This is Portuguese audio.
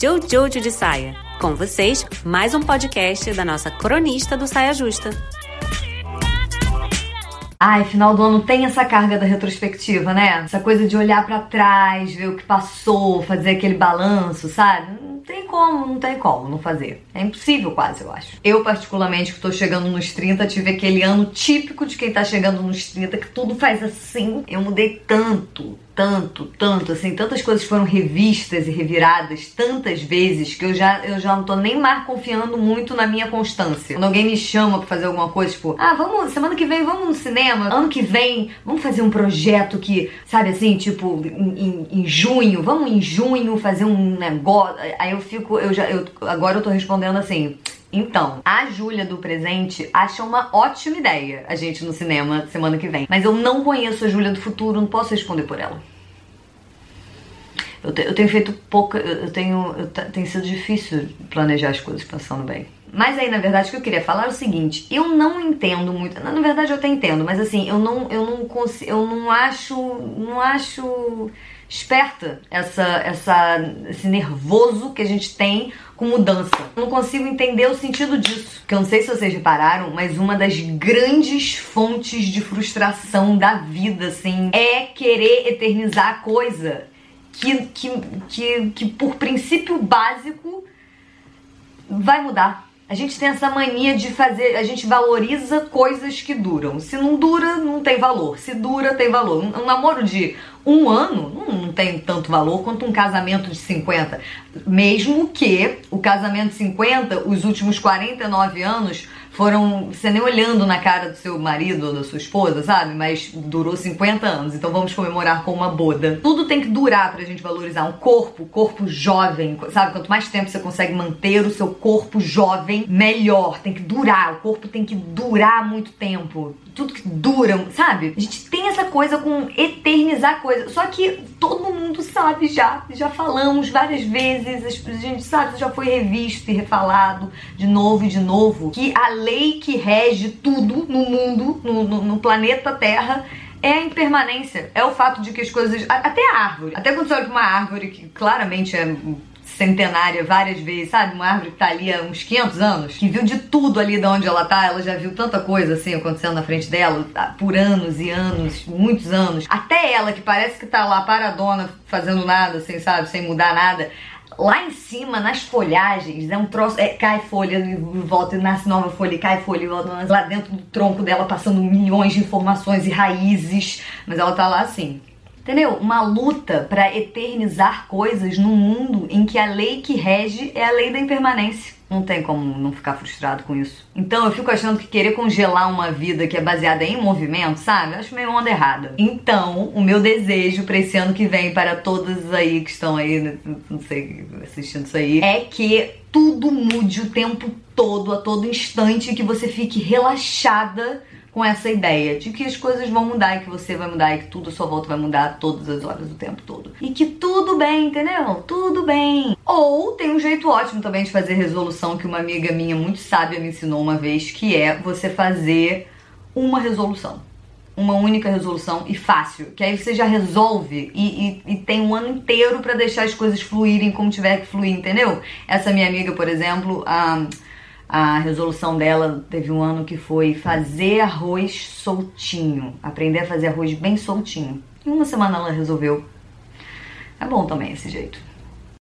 Jojo de Saia. Com vocês, mais um podcast da nossa cronista do Saia Justa. Ai, final do ano tem essa carga da retrospectiva, né? Essa coisa de olhar para trás, ver o que passou, fazer aquele balanço, sabe? Não tem como, não tem como não fazer. É impossível quase, eu acho. Eu, particularmente, que tô chegando nos 30, tive aquele ano típico de quem tá chegando nos 30, que tudo faz assim. Eu mudei tanto, tanto, tanto, assim, tantas coisas foram revistas e reviradas tantas vezes que eu já, eu já não tô nem mais confiando muito na minha constância. Quando alguém me chama pra fazer alguma coisa, tipo, ah, vamos, semana que vem vamos no cinema, ano que vem vamos fazer um projeto que, sabe assim, tipo, em, em, em junho, vamos em junho fazer um negócio. Eu fico, eu já, eu, agora eu tô respondendo assim. Então, a Júlia do presente acha uma ótima ideia a gente no cinema semana que vem. Mas eu não conheço a Júlia do futuro, não posso responder por ela. Eu, te, eu tenho feito pouca. Eu tenho. Eu, tem sido difícil planejar as coisas pensando bem. Mas aí, na verdade, o que eu queria falar é o seguinte: eu não entendo muito. Na verdade, eu até entendo, mas assim, eu não, eu não consigo. Eu não acho. Não acho esperta essa, essa, esse nervoso que a gente tem com mudança. Eu não consigo entender o sentido disso. Que eu não sei se vocês repararam, mas uma das grandes fontes de frustração da vida, assim, é querer eternizar a coisa que, que, que, que por princípio básico vai mudar. A gente tem essa mania de fazer, a gente valoriza coisas que duram. Se não dura, não tem valor. Se dura, tem valor. Um, namoro de um ano não, não, tem tanto valor quanto um casamento de 50. Mesmo que o casamento de 50, os últimos 49 anos, foram você nem olhando na cara do seu marido ou da sua esposa, sabe? Mas durou 50 anos, então vamos comemorar com uma boda. Tudo tem que durar pra gente valorizar um corpo, corpo jovem, sabe? Quanto mais tempo você consegue manter o seu corpo jovem, melhor. Tem que durar, o corpo tem que durar muito tempo. Tudo que dura, sabe? A gente tem essa coisa com eternizar coisa. Só que todo mundo sabe já, já falamos várias vezes, a gente sabe, já foi revisto e refalado de novo e de novo, que a lei que rege tudo no mundo, no, no, no planeta Terra, é a impermanência. É o fato de que as coisas. Até a árvore. Até quando você olha pra uma árvore que claramente é centenária várias vezes, sabe? Uma árvore que tá ali há uns 500 anos, que viu de tudo ali de onde ela tá, ela já viu tanta coisa assim acontecendo na frente dela tá, por anos e anos, muitos anos. Até ela, que parece que tá lá paradona, fazendo nada, assim, sabe? Sem mudar nada lá em cima, nas folhagens, é um troço, é, cai folha e volta e nasce nova folha, e cai folha e volta, lá dentro do tronco dela passando milhões de informações e raízes, mas ela tá lá assim. Entendeu? Uma luta para eternizar coisas num mundo em que a lei que rege é a lei da impermanência. Não tem como não ficar frustrado com isso. Então eu fico achando que querer congelar uma vida que é baseada em movimento, sabe? Eu acho meio onda errada. Então, o meu desejo para esse ano que vem, para todas aí que estão aí, não sei, assistindo isso aí, é que tudo mude o tempo todo, a todo instante, que você fique relaxada com essa ideia de que as coisas vão mudar e que você vai mudar e que tudo à sua volta vai mudar todas as horas do tempo todo. E que tudo bem, entendeu? Tudo bem. Ou tem um jeito ótimo também de fazer resolução que uma amiga minha muito sábia me ensinou uma vez, que é você fazer uma resolução uma única resolução e fácil, que aí você já resolve e, e, e tem um ano inteiro para deixar as coisas fluírem como tiver que fluir, entendeu? Essa minha amiga, por exemplo, a a resolução dela teve um ano que foi fazer arroz soltinho, aprender a fazer arroz bem soltinho. Em uma semana ela resolveu. É bom também esse jeito.